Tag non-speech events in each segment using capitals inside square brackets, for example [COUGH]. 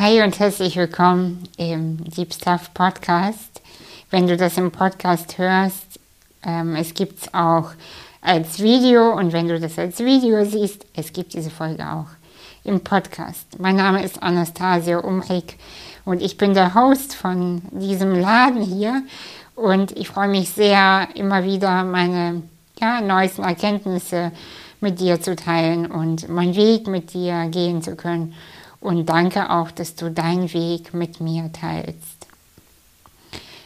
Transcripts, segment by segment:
Hi und herzlich willkommen im Deep Stuff Podcast. Wenn du das im Podcast hörst, ähm, es gibt es auch als Video und wenn du das als Video siehst, es gibt diese Folge auch im Podcast. Mein Name ist Anastasia Umrig und ich bin der Host von diesem Laden hier und ich freue mich sehr, immer wieder meine ja, neuesten Erkenntnisse mit dir zu teilen und meinen Weg mit dir gehen zu können. Und danke auch, dass du deinen Weg mit mir teilst.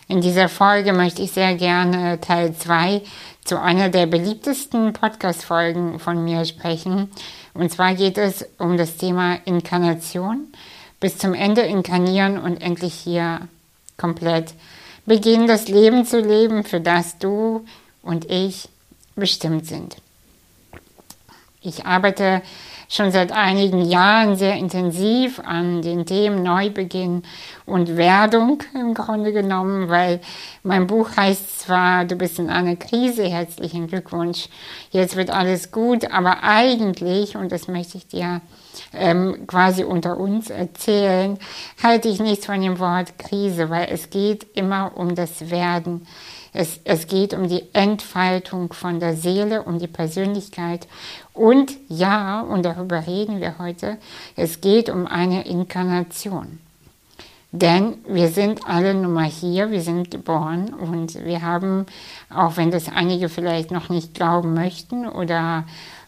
In dieser Folge möchte ich sehr gerne Teil 2 zu einer der beliebtesten Podcast-Folgen von mir sprechen. Und zwar geht es um das Thema Inkarnation. Bis zum Ende inkarnieren und endlich hier komplett beginnen, das Leben zu leben, für das du und ich bestimmt sind. Ich arbeite schon seit einigen Jahren sehr intensiv an den Themen Neubeginn und Werdung im Grunde genommen, weil mein Buch heißt zwar, du bist in einer Krise, herzlichen Glückwunsch, jetzt wird alles gut, aber eigentlich, und das möchte ich dir ähm, quasi unter uns erzählen, halte ich nichts von dem Wort Krise, weil es geht immer um das Werden. Es, es geht um die Entfaltung von der Seele, um die Persönlichkeit. Und ja, und darüber reden wir heute, es geht um eine Inkarnation. Denn wir sind alle nun mal hier, wir sind geboren und wir haben, auch wenn das einige vielleicht noch nicht glauben möchten oder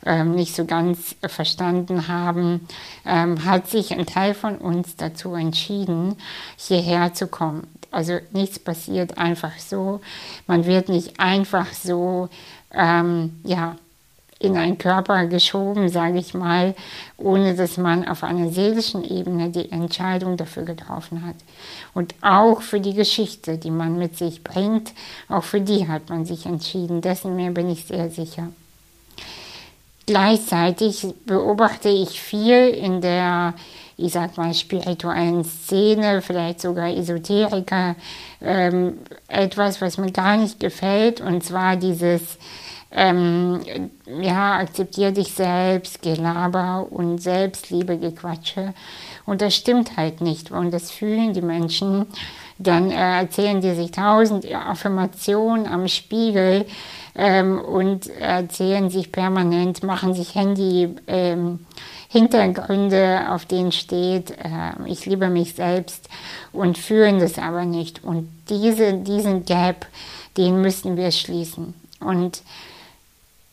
ähm, nicht so ganz verstanden haben, ähm, hat sich ein Teil von uns dazu entschieden, hierher zu kommen. Also nichts passiert einfach so. Man wird nicht einfach so, ähm, ja, in einen Körper geschoben, sage ich mal, ohne dass man auf einer seelischen Ebene die Entscheidung dafür getroffen hat. Und auch für die Geschichte, die man mit sich bringt, auch für die hat man sich entschieden. Dessen mehr bin ich sehr sicher. Gleichzeitig beobachte ich viel in der ich sag mal, spirituellen Szene, vielleicht sogar Esoteriker, ähm, etwas, was mir gar nicht gefällt, und zwar dieses, ähm, ja, akzeptier dich selbst, Gelaber und Selbstliebe, Gequatsche. Und das stimmt halt nicht. Und das fühlen die Menschen. Dann äh, erzählen die sich tausend Affirmationen am Spiegel ähm, und erzählen sich permanent, machen sich Handy. Ähm, Hintergründe, auf denen steht, äh, ich liebe mich selbst und fühlen das aber nicht. Und diese, diesen Gap, den müssen wir schließen. Und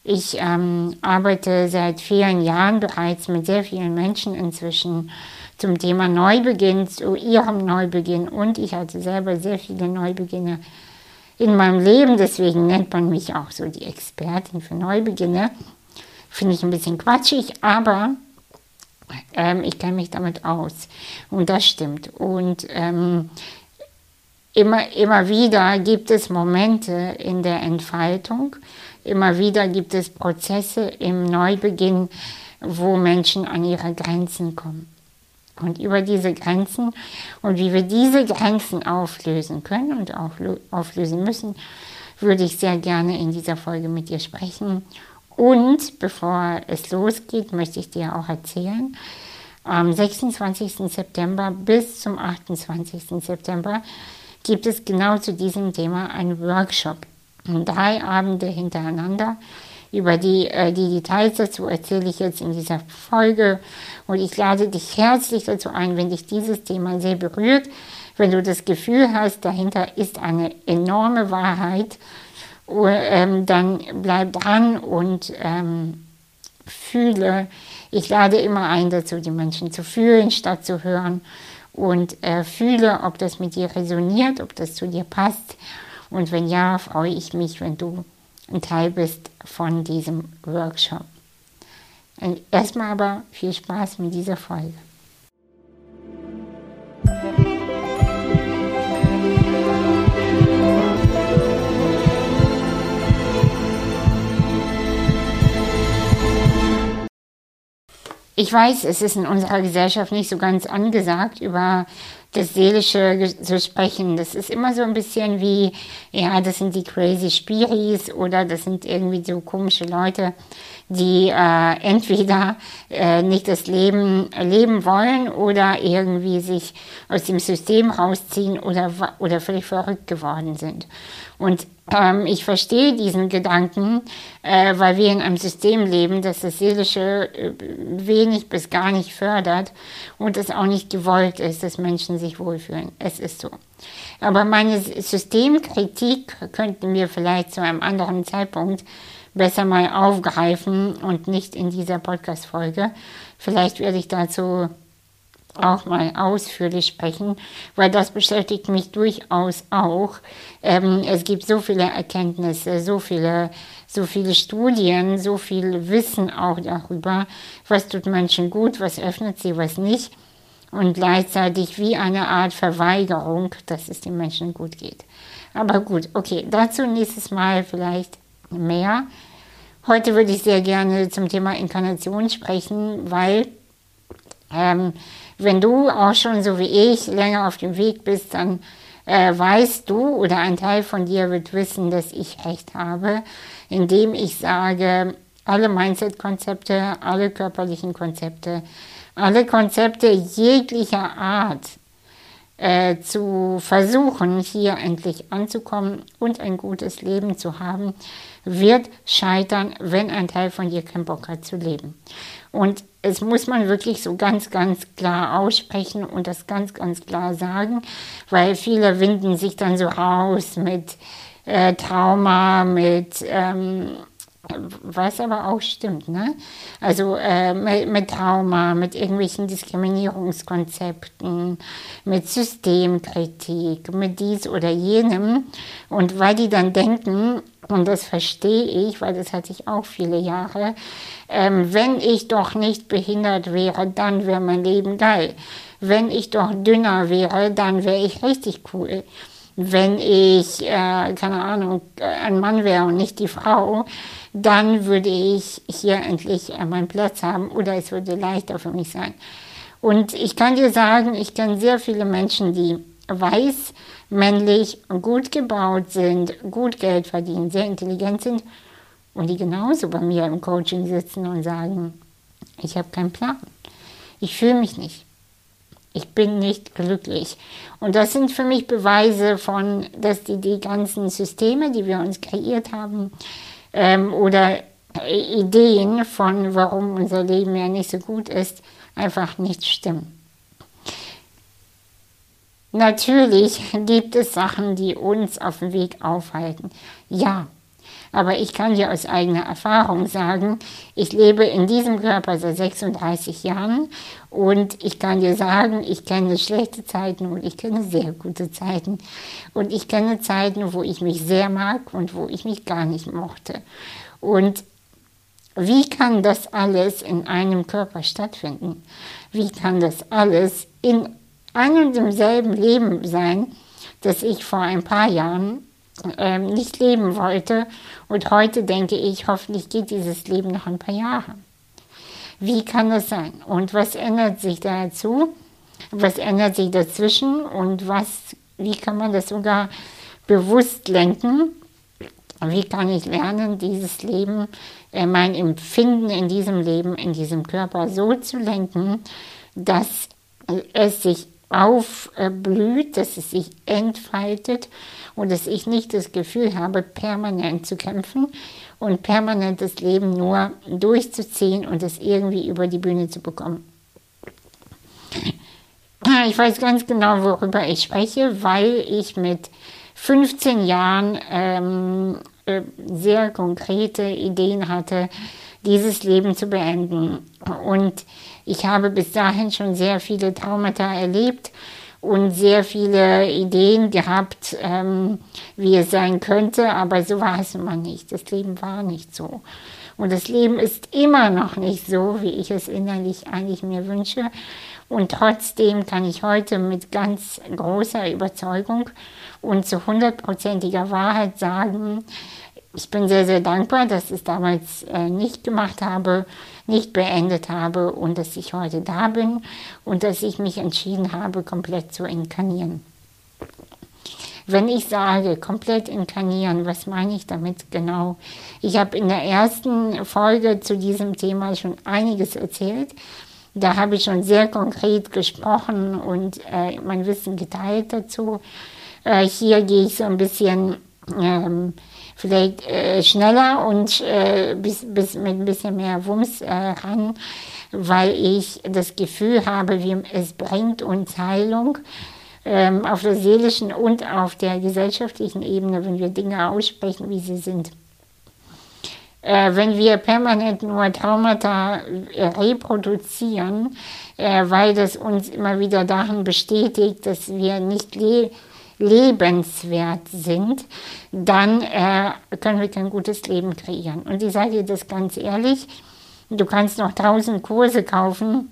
ich ähm, arbeite seit vielen Jahren bereits mit sehr vielen Menschen inzwischen zum Thema Neubeginn, zu ihrem Neubeginn. Und ich hatte selber sehr viele Neubeginne in meinem Leben. Deswegen nennt man mich auch so die Expertin für Neubeginne. Finde ich ein bisschen quatschig, aber ähm, ich kenne mich damit aus. Und das stimmt. Und ähm, immer, immer wieder gibt es Momente in der Entfaltung, immer wieder gibt es Prozesse im Neubeginn, wo Menschen an ihre Grenzen kommen. Und über diese Grenzen und wie wir diese Grenzen auflösen können und auflösen müssen, würde ich sehr gerne in dieser Folge mit dir sprechen und bevor es losgeht, möchte ich dir auch erzählen, am 26. September bis zum 28. September gibt es genau zu diesem Thema einen Workshop. Drei Abende hintereinander. Über die, äh, die Details dazu erzähle ich jetzt in dieser Folge und ich lade dich herzlich dazu ein, wenn dich dieses Thema sehr berührt, wenn du das Gefühl hast, dahinter ist eine enorme Wahrheit, ähm, dann bleib dran und ähm, fühle. Ich lade immer ein dazu, die Menschen zu fühlen, statt zu hören. Und äh, fühle, ob das mit dir resoniert, ob das zu dir passt. Und wenn ja, freue ich mich, wenn du ein Teil bist von diesem Workshop. Erstmal aber viel Spaß mit dieser Folge. Ich weiß, es ist in unserer Gesellschaft nicht so ganz angesagt, über das Seelische zu sprechen. Das ist immer so ein bisschen wie, ja, das sind die crazy Spiris oder das sind irgendwie so komische Leute, die äh, entweder äh, nicht das Leben leben wollen oder irgendwie sich aus dem System rausziehen oder, oder völlig verrückt geworden sind. Und ähm, ich verstehe diesen Gedanken, äh, weil wir in einem System leben, das das Seelische äh, wenig bis gar nicht fördert und es auch nicht gewollt ist, dass Menschen sich wohlfühlen. Es ist so. Aber meine Systemkritik könnten wir vielleicht zu einem anderen Zeitpunkt besser mal aufgreifen und nicht in dieser Podcast-Folge. Vielleicht werde ich dazu auch mal ausführlich sprechen, weil das beschäftigt mich durchaus auch. Ähm, es gibt so viele Erkenntnisse, so viele, so viele Studien, so viel Wissen auch darüber, was tut Menschen gut, was öffnet sie, was nicht. Und gleichzeitig wie eine Art Verweigerung, dass es den Menschen gut geht. Aber gut, okay, dazu nächstes Mal vielleicht mehr. Heute würde ich sehr gerne zum Thema Inkarnation sprechen, weil ähm, wenn du auch schon so wie ich länger auf dem Weg bist, dann äh, weißt du oder ein Teil von dir wird wissen, dass ich recht habe, indem ich sage, alle Mindset-Konzepte, alle körperlichen Konzepte, alle Konzepte jeglicher Art äh, zu versuchen, hier endlich anzukommen und ein gutes Leben zu haben, wird scheitern, wenn ein Teil von dir keinen Bock hat zu leben. Und es muss man wirklich so ganz, ganz klar aussprechen und das ganz, ganz klar sagen, weil viele winden sich dann so raus mit äh, Trauma, mit ähm, was aber auch stimmt, ne? Also äh, mit, mit, Trauma, mit irgendwelchen Diskriminierungskonzepten, mit Systemkritik, mit dies oder jenem. Und weil die dann denken, und das verstehe ich, weil das hatte ich auch viele Jahre, ähm, wenn ich doch nicht behindert wäre, dann wäre mein Leben geil. Wenn ich doch dünner wäre, dann wäre ich richtig cool wenn ich, äh, keine Ahnung, ein Mann wäre und nicht die Frau, dann würde ich hier endlich äh, meinen Platz haben oder es würde leichter für mich sein. Und ich kann dir sagen, ich kenne sehr viele Menschen, die weiß, männlich, gut gebaut sind, gut Geld verdienen, sehr intelligent sind und die genauso bei mir im Coaching sitzen und sagen, ich habe keinen Plan. Ich fühle mich nicht. Ich bin nicht glücklich. Und das sind für mich Beweise von, dass die, die ganzen Systeme, die wir uns kreiert haben, ähm, oder Ideen von, warum unser Leben ja nicht so gut ist, einfach nicht stimmen. Natürlich [LAUGHS] gibt es Sachen, die uns auf dem Weg aufhalten. Ja, aber ich kann dir aus eigener Erfahrung sagen, ich lebe in diesem Körper seit 36 Jahren und ich kann dir sagen, ich kenne schlechte Zeiten und ich kenne sehr gute Zeiten. Und ich kenne Zeiten, wo ich mich sehr mag und wo ich mich gar nicht mochte. Und wie kann das alles in einem Körper stattfinden? Wie kann das alles in einem und demselben Leben sein, das ich vor ein paar Jahren ähm, nicht leben wollte. Und heute denke ich, hoffentlich geht dieses Leben noch ein paar Jahre. Wie kann das sein? Und was ändert sich dazu? Was ändert sich dazwischen? Und was, wie kann man das sogar bewusst lenken? Wie kann ich lernen, dieses Leben, äh, mein Empfinden in diesem Leben, in diesem Körper so zu lenken, dass es sich aufblüht, dass es sich entfaltet und dass ich nicht das Gefühl habe, permanent zu kämpfen und permanent das Leben nur durchzuziehen und es irgendwie über die Bühne zu bekommen. Ich weiß ganz genau, worüber ich spreche, weil ich mit 15 Jahren ähm, äh, sehr konkrete Ideen hatte, dieses Leben zu beenden. Und ich habe bis dahin schon sehr viele Traumata erlebt und sehr viele Ideen gehabt, ähm, wie es sein könnte, aber so war es immer nicht. Das Leben war nicht so. Und das Leben ist immer noch nicht so, wie ich es innerlich eigentlich mir wünsche. Und trotzdem kann ich heute mit ganz großer Überzeugung und zu hundertprozentiger Wahrheit sagen, ich bin sehr, sehr dankbar, dass ich es damals äh, nicht gemacht habe, nicht beendet habe und dass ich heute da bin und dass ich mich entschieden habe, komplett zu inkarnieren. Wenn ich sage, komplett inkarnieren, was meine ich damit genau? Ich habe in der ersten Folge zu diesem Thema schon einiges erzählt. Da habe ich schon sehr konkret gesprochen und äh, mein Wissen geteilt dazu. Äh, hier gehe ich so ein bisschen ähm, vielleicht äh, schneller und äh, bis, bis mit ein bisschen mehr Wumms äh, ran, weil ich das Gefühl habe, wie es bringt uns Heilung ähm, auf der seelischen und auf der gesellschaftlichen Ebene, wenn wir Dinge aussprechen, wie sie sind. Äh, wenn wir permanent nur Traumata äh, reproduzieren, äh, weil das uns immer wieder darin bestätigt, dass wir nicht leben, lebenswert sind, dann äh, können wir kein gutes Leben kreieren. Und ich sage dir das ganz ehrlich, du kannst noch tausend Kurse kaufen,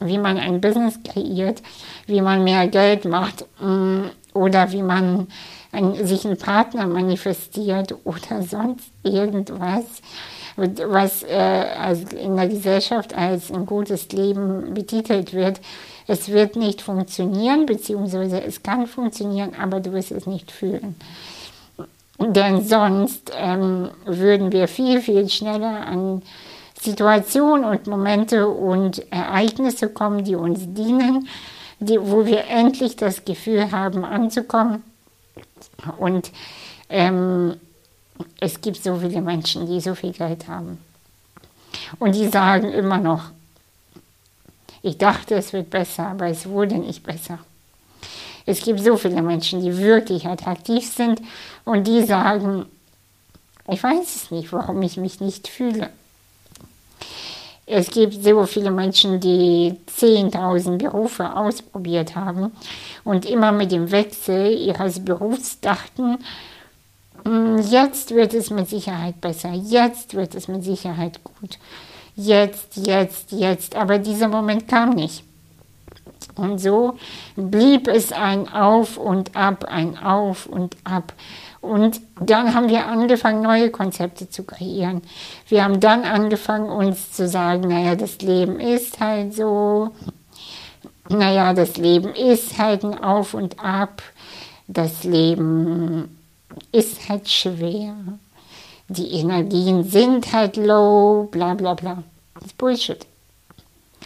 wie man ein Business kreiert, wie man mehr Geld macht mm, oder wie man ein, sich einen Partner manifestiert oder sonst irgendwas, was äh, in der Gesellschaft als ein gutes Leben betitelt wird. Es wird nicht funktionieren, beziehungsweise es kann funktionieren, aber du wirst es nicht fühlen. Denn sonst ähm, würden wir viel, viel schneller an Situationen und Momente und Ereignisse kommen, die uns dienen, die, wo wir endlich das Gefühl haben, anzukommen. Und ähm, es gibt so viele Menschen, die so viel Geld haben. Und die sagen immer noch, ich dachte, es wird besser, aber es wurde nicht besser. Es gibt so viele Menschen, die wirklich attraktiv sind und die sagen, ich weiß es nicht, warum ich mich nicht fühle. Es gibt so viele Menschen, die 10.000 Berufe ausprobiert haben und immer mit dem Wechsel ihres Berufs dachten, hm, jetzt wird es mit Sicherheit besser, jetzt wird es mit Sicherheit gut jetzt, jetzt, jetzt. Aber dieser Moment kam nicht. Und so blieb es ein Auf und Ab, ein Auf und Ab. Und dann haben wir angefangen, neue Konzepte zu kreieren. Wir haben dann angefangen, uns zu sagen, naja, das Leben ist halt so, naja, das Leben ist halt ein Auf und Ab, das Leben ist halt schwer die Energien sind halt low, bla bla bla. Das ist Bullshit.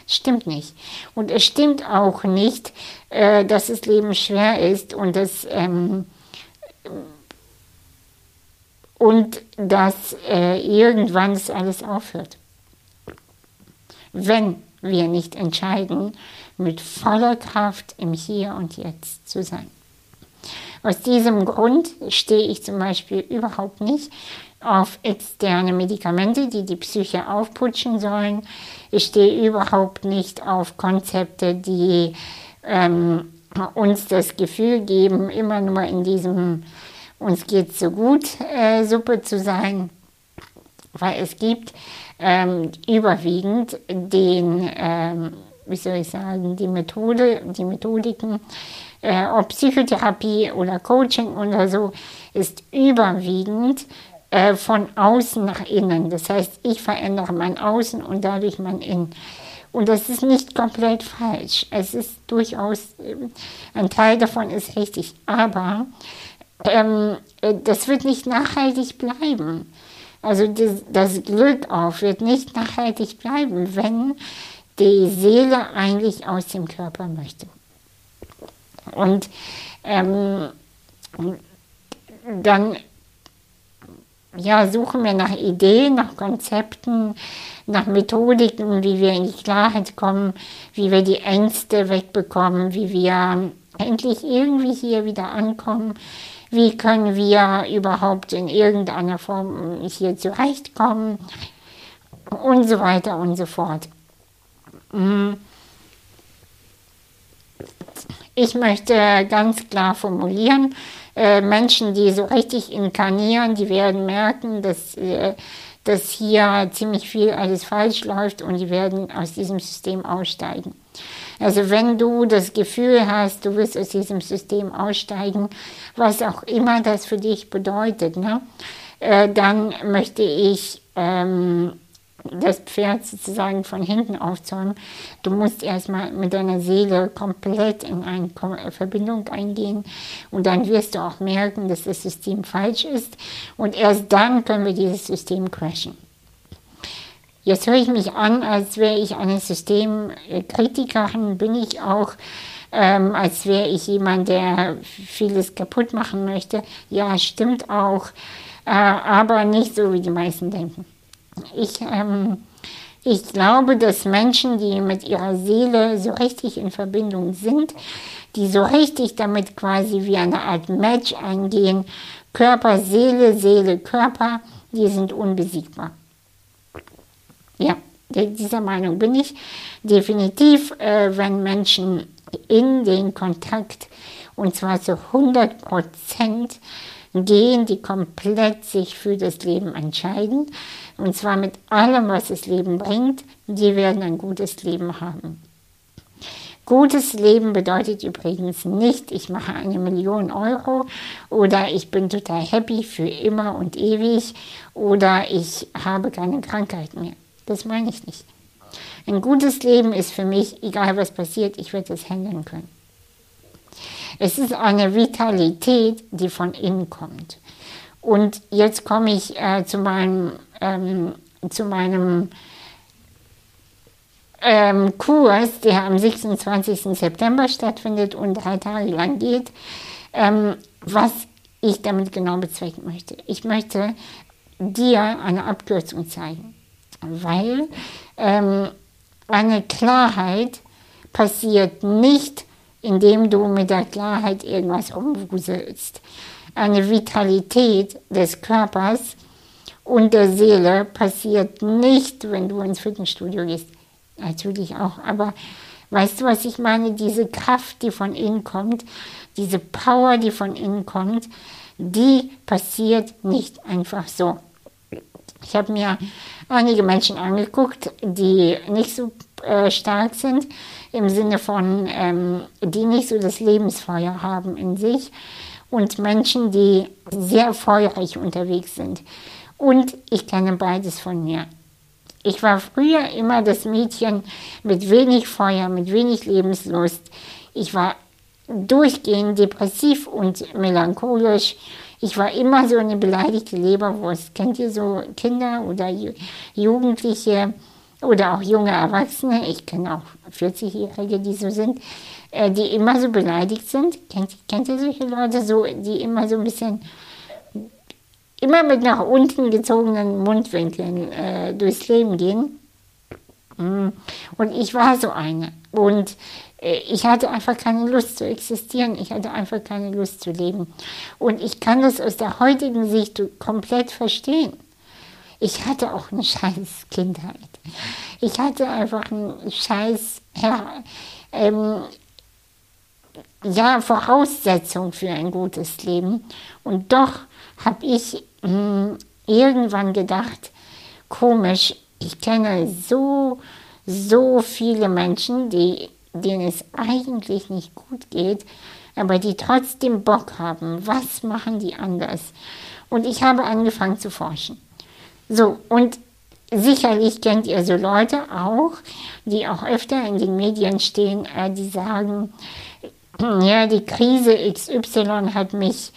Stimmt nicht. Und es stimmt auch nicht, äh, dass das Leben schwer ist und dass, ähm, und dass äh, irgendwann das alles aufhört. Wenn wir nicht entscheiden, mit voller Kraft im Hier und Jetzt zu sein. Aus diesem Grund stehe ich zum Beispiel überhaupt nicht auf externe Medikamente, die die Psyche aufputschen sollen. Ich stehe überhaupt nicht auf Konzepte, die ähm, uns das Gefühl geben, immer nur in diesem uns geht so gut äh, Suppe zu sein, weil es gibt ähm, überwiegend den, ähm, wie soll ich sagen, die Methode, die Methodiken, äh, ob Psychotherapie oder Coaching oder so, ist überwiegend äh, von außen nach innen. Das heißt, ich verändere mein Außen und dadurch mein Innen. Und das ist nicht komplett falsch. Es ist durchaus, äh, ein Teil davon ist richtig. Aber ähm, äh, das wird nicht nachhaltig bleiben. Also das, das Glück auch wird nicht nachhaltig bleiben, wenn die Seele eigentlich aus dem Körper möchte. Und ähm, dann ja, suchen wir nach Ideen, nach Konzepten, nach Methodiken, wie wir in die Klarheit kommen, wie wir die Ängste wegbekommen, wie wir endlich irgendwie hier wieder ankommen, wie können wir überhaupt in irgendeiner Form hier zurechtkommen und so weiter und so fort. Mm. Ich möchte ganz klar formulieren, äh, Menschen, die so richtig inkarnieren, die werden merken, dass, äh, dass hier ziemlich viel alles falsch läuft und die werden aus diesem System aussteigen. Also wenn du das Gefühl hast, du wirst aus diesem System aussteigen, was auch immer das für dich bedeutet, ne? äh, dann möchte ich ähm, das Pferd sozusagen von hinten aufzäumen. Du musst erstmal mit deiner Seele komplett in eine Verbindung eingehen und dann wirst du auch merken, dass das System falsch ist und erst dann können wir dieses System crashen. Jetzt höre ich mich an, als wäre ich eine Systemkritikerin, bin ich auch, ähm, als wäre ich jemand, der vieles kaputt machen möchte. Ja, stimmt auch, äh, aber nicht so, wie die meisten denken. Ich, ähm, ich glaube, dass Menschen, die mit ihrer Seele so richtig in Verbindung sind, die so richtig damit quasi wie eine Art Match eingehen, Körper, Seele, Seele, Körper, die sind unbesiegbar. Ja, dieser Meinung bin ich. Definitiv, äh, wenn Menschen in den Kontakt, und zwar zu 100 Prozent, gehen, die komplett sich für das Leben entscheiden, und zwar mit allem, was das Leben bringt, die werden ein gutes Leben haben. Gutes Leben bedeutet übrigens nicht, ich mache eine Million Euro oder ich bin total happy für immer und ewig oder ich habe keine Krankheit mehr. Das meine ich nicht. Ein gutes Leben ist für mich, egal was passiert, ich werde es handeln können. Es ist eine Vitalität, die von innen kommt. Und jetzt komme ich äh, zu meinem, ähm, zu meinem ähm, Kurs, der am 26. September stattfindet und drei Tage lang geht, ähm, was ich damit genau bezwecken möchte. Ich möchte dir eine Abkürzung zeigen, weil ähm, eine Klarheit passiert nicht, indem du mit der Klarheit irgendwas umwuselst. Eine Vitalität des Körpers und der Seele passiert nicht, wenn du ins Fitnessstudio gehst. Natürlich auch, aber weißt du, was ich meine? Diese Kraft, die von innen kommt, diese Power, die von innen kommt, die passiert nicht einfach so. Ich habe mir einige Menschen angeguckt, die nicht so äh, stark sind, im Sinne von, ähm, die nicht so das Lebensfeuer haben in sich und Menschen, die sehr feurig unterwegs sind. Und ich kenne beides von mir. Ich war früher immer das Mädchen mit wenig Feuer, mit wenig Lebenslust. Ich war durchgehend depressiv und melancholisch. Ich war immer so eine beleidigte Leberwurst. Kennt ihr so Kinder oder Jugendliche, oder auch junge Erwachsene, ich kenne auch 40-Jährige, die so sind, äh, die immer so beleidigt sind. Kennt, kennt ihr solche Leute, so, die immer so ein bisschen, immer mit nach unten gezogenen Mundwinkeln äh, durchs Leben gehen? Mm. Und ich war so eine. Und äh, ich hatte einfach keine Lust zu existieren. Ich hatte einfach keine Lust zu leben. Und ich kann das aus der heutigen Sicht komplett verstehen. Ich hatte auch eine scheiß Kindheit. Ich hatte einfach eine scheiß ja, ähm, ja, Voraussetzung für ein gutes Leben. Und doch habe ich mh, hm, irgendwann gedacht, komisch, ich kenne so, so viele Menschen, die, denen es eigentlich nicht gut geht, aber die trotzdem Bock haben. Was machen die anders? Und ich habe angefangen zu forschen. So, und sicherlich kennt ihr so Leute auch, die auch öfter in den Medien stehen, äh, die sagen, ja, die Krise XY hat mich,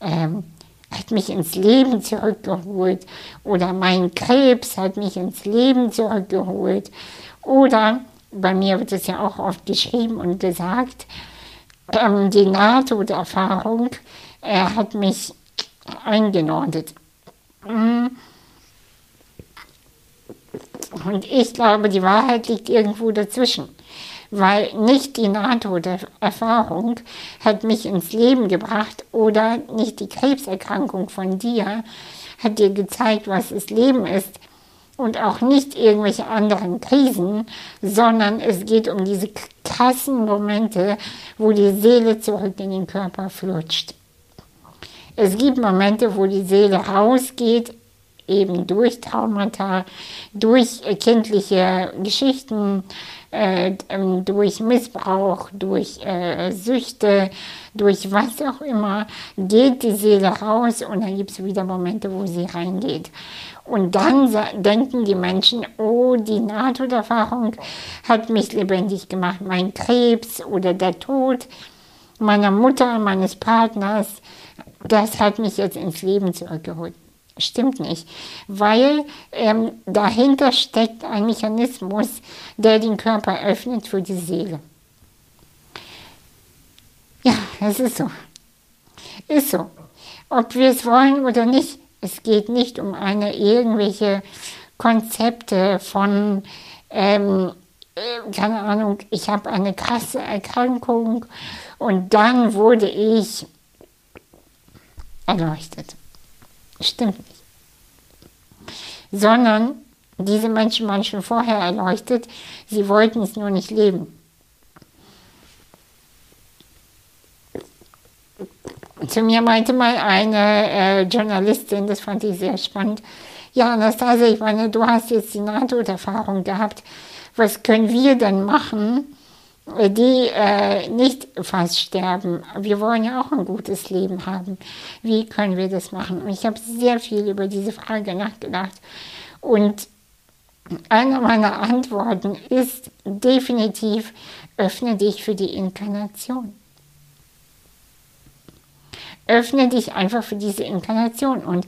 ähm, hat mich ins Leben zurückgeholt oder mein Krebs hat mich ins Leben zurückgeholt oder bei mir wird es ja auch oft geschrieben und gesagt, ähm, die NATO-Erfahrung äh, hat mich eingenordet. Mhm und ich glaube, die Wahrheit liegt irgendwo dazwischen. Weil nicht die NATO-Erfahrung hat mich ins Leben gebracht oder nicht die Krebserkrankung von dir hat dir gezeigt, was das Leben ist und auch nicht irgendwelche anderen Krisen, sondern es geht um diese krassen Momente, wo die Seele zurück in den Körper flutscht. Es gibt Momente, wo die Seele rausgeht eben durch Traumata, durch kindliche Geschichten, äh, ähm, durch Missbrauch, durch äh, Süchte, durch was auch immer, geht die Seele raus und dann gibt es wieder Momente, wo sie reingeht. Und dann denken die Menschen, oh, die Nahtoderfahrung hat mich lebendig gemacht, mein Krebs oder der Tod meiner Mutter, meines Partners, das hat mich jetzt ins Leben zurückgeholt. Stimmt nicht, weil ähm, dahinter steckt ein Mechanismus, der den Körper öffnet für die Seele. Ja, es ist so. Ist so. Ob wir es wollen oder nicht, es geht nicht um eine irgendwelche Konzepte von, ähm, äh, keine Ahnung, ich habe eine krasse Erkrankung und dann wurde ich erleuchtet. Stimmt nicht. Sondern diese Menschen waren schon vorher erleuchtet, sie wollten es nur nicht leben. Zu mir meinte mal eine äh, Journalistin, das fand ich sehr spannend, ja Anastasia, ich meine, du hast jetzt die Nahtoderfahrung gehabt, was können wir denn machen, die äh, nicht fast sterben. Wir wollen ja auch ein gutes Leben haben. Wie können wir das machen? Und ich habe sehr viel über diese Frage nachgedacht. Und eine meiner Antworten ist definitiv, öffne dich für die Inkarnation. Öffne dich einfach für diese Inkarnation. Und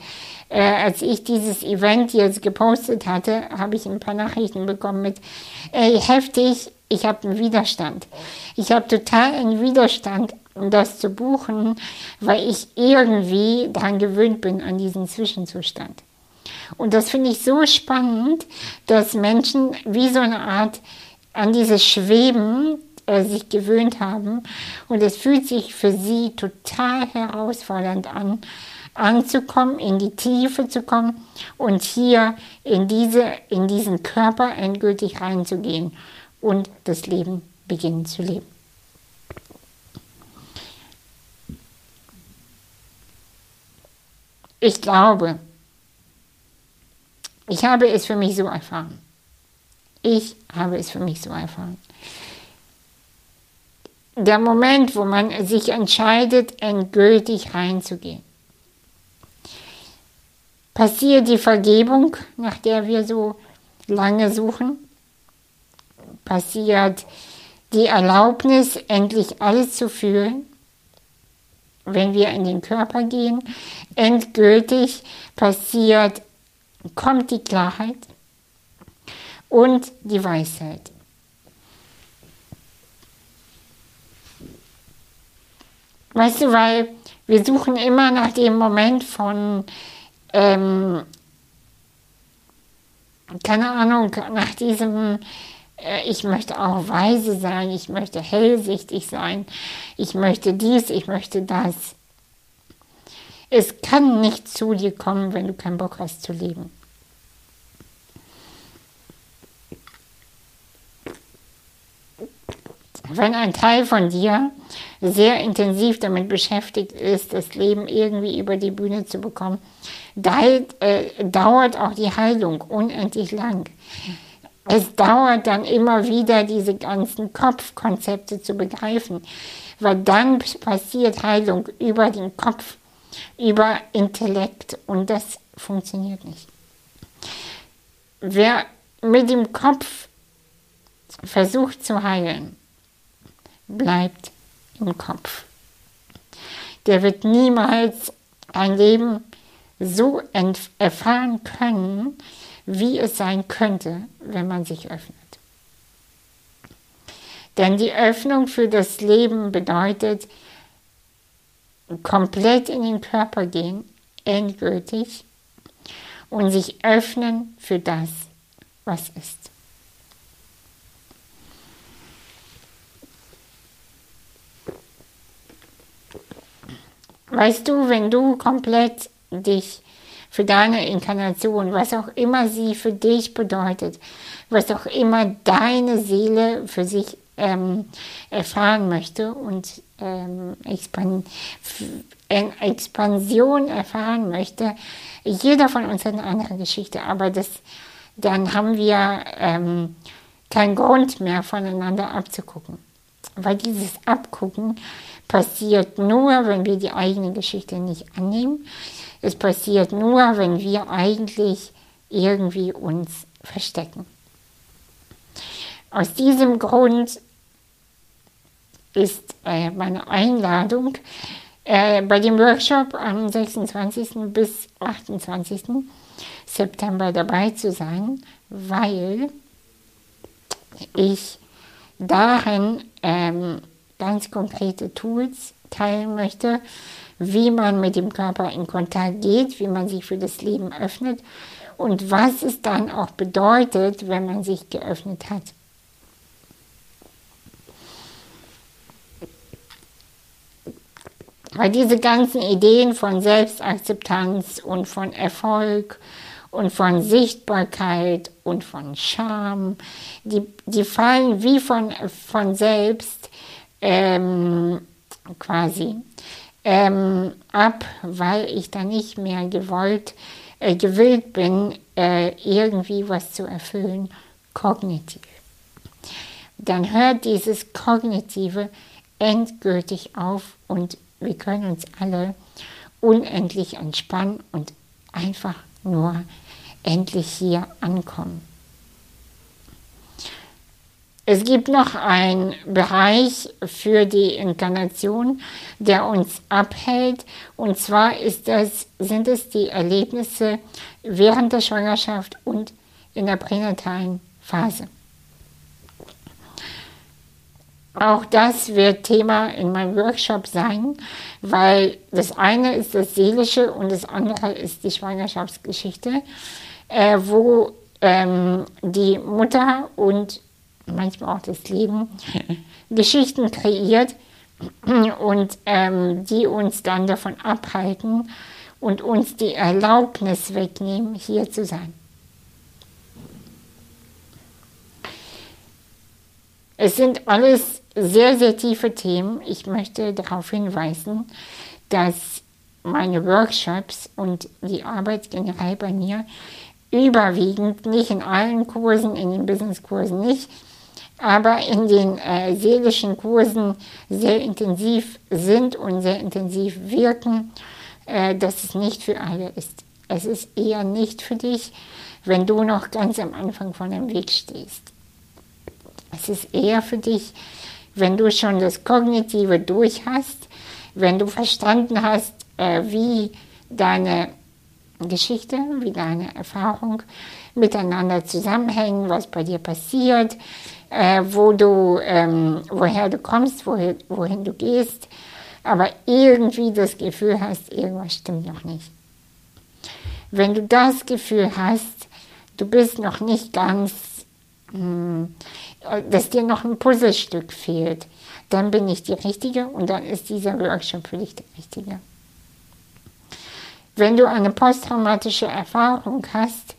äh, als ich dieses Event jetzt gepostet hatte, habe ich ein paar Nachrichten bekommen mit, ey, heftig, ich habe einen Widerstand. Ich habe total einen Widerstand, das zu buchen, weil ich irgendwie daran gewöhnt bin, an diesen Zwischenzustand. Und das finde ich so spannend, dass Menschen wie so eine Art an dieses Schweben äh, sich gewöhnt haben. Und es fühlt sich für sie total herausfordernd an, anzukommen, in die Tiefe zu kommen und hier in, diese, in diesen Körper endgültig reinzugehen und das Leben beginnen zu leben. Ich glaube, ich habe es für mich so erfahren. Ich habe es für mich so erfahren. Der Moment, wo man sich entscheidet, endgültig reinzugehen, passiert die Vergebung, nach der wir so lange suchen passiert die Erlaubnis, endlich alles zu fühlen, wenn wir in den Körper gehen. Endgültig passiert, kommt die Klarheit und die Weisheit. Weißt du, weil wir suchen immer nach dem Moment von, ähm, keine Ahnung, nach diesem äh, ich möchte auch weise sein, ich möchte hellsichtig sein, ich möchte dies, ich möchte das. Es kann nicht zu dir kommen, wenn du keinen Bock hast zu leben. Wenn ein Teil von dir sehr intensiv damit beschäftigt ist, das Leben irgendwie über die Bühne zu bekommen, äh, dauert auch die Heilung unendlich lang es dauert dann immer wieder, diese ganzen Kopfkonzepte zu begreifen, weil dann passiert Heilung über den Kopf, über Intellekt und das funktioniert nicht. Wer mit dem Kopf versucht zu heilen, bleibt im Kopf. Der wird niemals ein Leben so erfahren können, wie es sein könnte, wenn man sich öffnet. Denn die Öffnung für das Leben bedeutet komplett in den Körper gehen, endgültig, und sich öffnen für das, was ist. Weißt du, wenn du komplett dich für deine Inkarnation, was auch immer sie für dich bedeutet, was auch immer deine Seele für sich ähm, erfahren möchte und ähm, Expan Expansion erfahren möchte, jeder von uns hat eine andere Geschichte, aber das, dann haben wir ähm, keinen Grund mehr voneinander abzugucken. Weil dieses Abgucken passiert nur, wenn wir die eigene Geschichte nicht annehmen. Es passiert nur, wenn wir eigentlich irgendwie uns verstecken. Aus diesem Grund ist äh, meine Einladung äh, bei dem Workshop am 26. bis 28. September dabei zu sein, weil ich darin ähm, ganz konkrete Tools teilen möchte, wie man mit dem Körper in Kontakt geht, wie man sich für das Leben öffnet und was es dann auch bedeutet, wenn man sich geöffnet hat. Weil diese ganzen Ideen von Selbstakzeptanz und von Erfolg und von Sichtbarkeit und von Scham, die, die fallen wie von, von selbst ähm, quasi ähm, ab, weil ich da nicht mehr gewollt, äh, gewillt bin, äh, irgendwie was zu erfüllen, kognitiv. Dann hört dieses Kognitive endgültig auf und wir können uns alle unendlich entspannen und einfach nur endlich hier ankommen. Es gibt noch einen Bereich für die Inkarnation, der uns abhält. Und zwar das, sind es die Erlebnisse während der Schwangerschaft und in der pränatalen Phase. Auch das wird Thema in meinem Workshop sein, weil das eine ist das Seelische und das andere ist die Schwangerschaftsgeschichte, äh, wo ähm, die Mutter und manchmal auch das Leben [LAUGHS] Geschichten kreiert und ähm, die uns dann davon abhalten und uns die Erlaubnis wegnehmen, hier zu sein. Es sind alles sehr, sehr tiefe Themen. Ich möchte darauf hinweisen, dass meine Workshops und die Arbeit generell bei mir überwiegend, nicht in allen Kursen, in den Businesskursen nicht, aber in den äh, seelischen Kursen sehr intensiv sind und sehr intensiv wirken, äh, dass es nicht für alle ist. Es ist eher nicht für dich, wenn du noch ganz am Anfang von dem Weg stehst. Es ist eher für dich, wenn du schon das Kognitive durch hast, wenn du verstanden hast, äh, wie deine Geschichte, wie deine Erfahrung miteinander zusammenhängen, was bei dir passiert, äh, wo du, ähm, woher du kommst, wohin, wohin du gehst, aber irgendwie das Gefühl hast, irgendwas stimmt noch nicht. Wenn du das Gefühl hast, du bist noch nicht ganz mh, hm, dass dir noch ein Puzzlestück fehlt, dann bin ich die Richtige und dann ist dieser Workshop für dich der Richtige. Wenn du eine posttraumatische Erfahrung hast,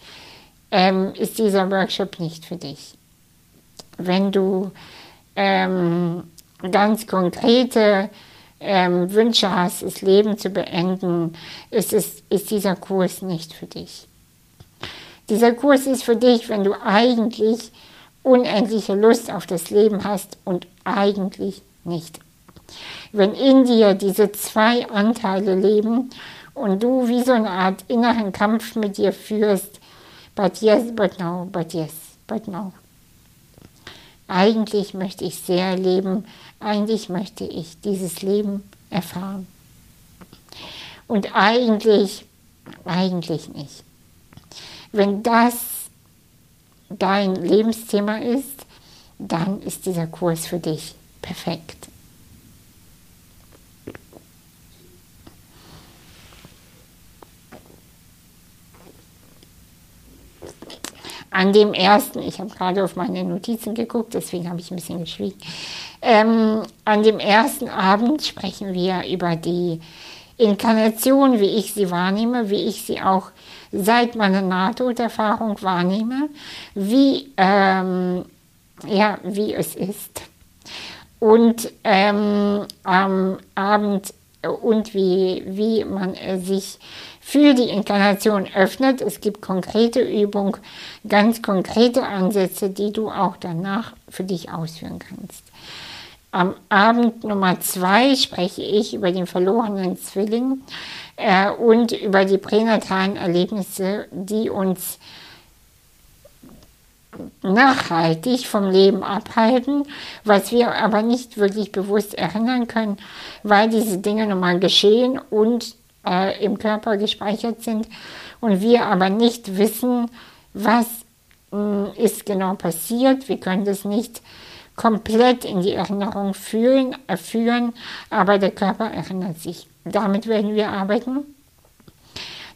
ähm, ist dieser Workshop nicht für dich. Wenn du ähm, ganz konkrete ähm, Wünsche hast, das Leben zu beenden, ist, es, ist dieser Kurs nicht für dich. Dieser Kurs ist für dich, wenn du eigentlich unendliche Lust auf das Leben hast und eigentlich nicht. Wenn in dir diese zwei Anteile leben und du wie so eine Art inneren Kampf mit dir führst, but yes, but no, but yes, but no. Eigentlich möchte ich sehr leben, eigentlich möchte ich dieses Leben erfahren. Und eigentlich, eigentlich nicht. Wenn das dein Lebensthema ist, dann ist dieser Kurs für dich perfekt. An dem ersten, ich habe gerade auf meine Notizen geguckt, deswegen habe ich ein bisschen geschwiegen. Ähm, an dem ersten Abend sprechen wir über die Inkarnation, wie ich sie wahrnehme, wie ich sie auch seit meiner Nahtoderfahrung wahrnehme, wie, ähm, ja, wie es ist. und ähm, am Abend und wie, wie man sich für die Inkarnation öffnet. Es gibt konkrete Übungen, ganz konkrete Ansätze, die du auch danach für dich ausführen kannst. Am Abend Nummer zwei spreche ich über den verlorenen Zwilling äh, und über die pränatalen Erlebnisse, die uns nachhaltig vom Leben abhalten, was wir aber nicht wirklich bewusst erinnern können, weil diese Dinge nun mal geschehen und äh, im Körper gespeichert sind und wir aber nicht wissen, was mh, mm, ist genau passiert. Wir können das nicht komplett in die Erinnerung fühlen, äh, führen, aber der Körper erinnert sich. Damit werden wir arbeiten.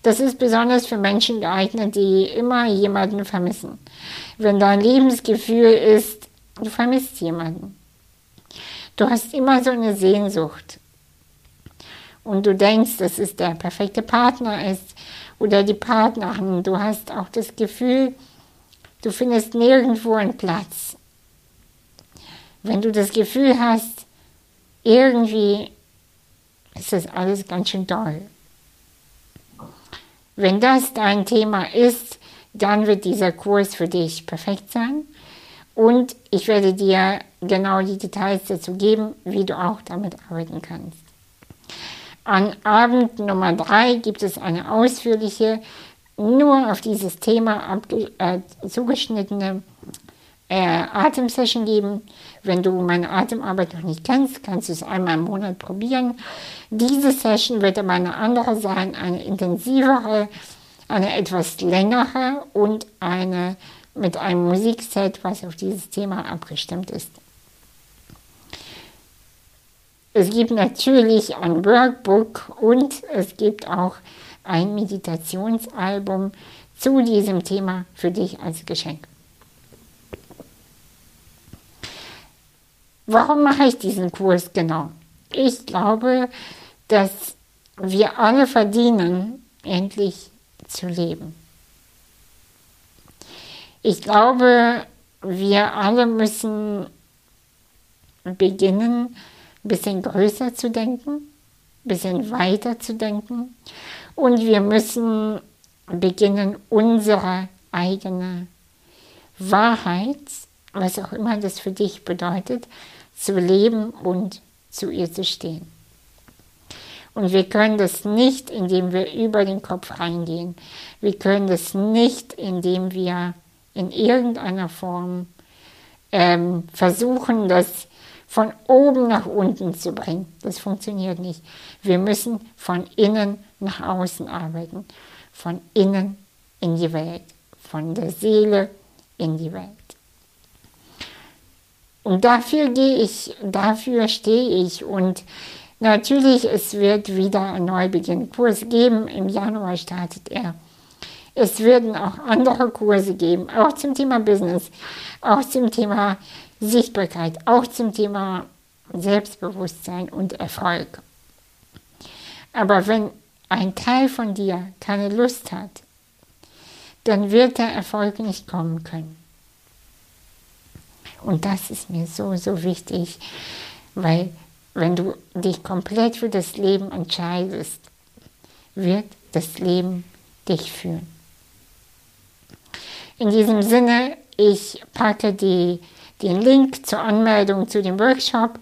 Das ist besonders für Menschen geeignet, die immer jemanden vermissen. Wenn dein Lebensgefühl ist, du vermisst jemanden. Du hast immer so eine Sehnsucht und du denkst, dass es der perfekte Partner ist oder die Partnerin. Du hast auch das Gefühl, du findest nirgendwo einen Platz. Wenn du das Gefühl hast, irgendwie ist das alles ganz schön toll. Wenn das dein Thema ist, dann wird dieser Kurs für dich perfekt sein. Und ich werde dir genau die Details dazu geben, wie du auch damit arbeiten kannst. An Abend Nummer drei gibt es eine ausführliche, nur auf dieses Thema äh, zugeschnittene äh, Atemsession geben. Wenn du meine Atemarbeit noch nicht kennst, kannst du es einmal im Monat probieren. Diese Session wird aber eine andere sein, eine intensivere, eine etwas längere und eine mit einem Musikset, was auf dieses Thema abgestimmt ist. Es gibt natürlich ein Workbook und es gibt auch ein Meditationsalbum zu diesem Thema für dich als Geschenk. Warum mache ich diesen Kurs genau? Ich glaube, dass wir alle verdienen, endlich zu leben. Ich glaube, wir alle müssen beginnen, ein bisschen größer zu denken, ein bisschen weiter zu denken. Und wir müssen beginnen, unsere eigene Wahrheit, was auch immer das für dich bedeutet, zu leben und zu ihr zu stehen. Und wir können das nicht, indem wir über den Kopf reingehen. Wir können das nicht, indem wir in irgendeiner Form ähm, versuchen, das von oben nach unten zu bringen. Das funktioniert nicht. Wir müssen von innen nach außen arbeiten. Von innen in die Welt. Von der Seele in die Welt. Und dafür gehe ich, dafür stehe ich. Und natürlich, es wird wieder ein Neubeginn-Kurs geben. Im Januar startet er. Es werden auch andere Kurse geben, auch zum Thema Business, auch zum Thema Sichtbarkeit, auch zum Thema Selbstbewusstsein und Erfolg. Aber wenn ein Teil von dir keine Lust hat, dann wird der Erfolg nicht kommen können. Und das ist mir so, so wichtig, weil wenn du dich komplett für das Leben entscheidest, wird das Leben dich führen. In diesem Sinne, ich packe die den Link zur Anmeldung zu dem Workshop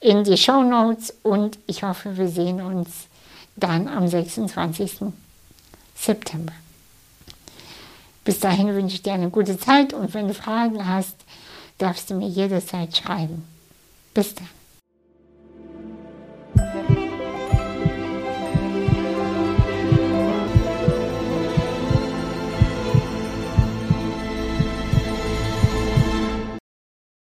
in die Show Notes und ich hoffe, wir sehen uns dann am 26. September. Bis dahin wünsche ich dir eine gute Zeit und wenn du Fragen hast, darfst du mir jederzeit schreiben. Bis dann.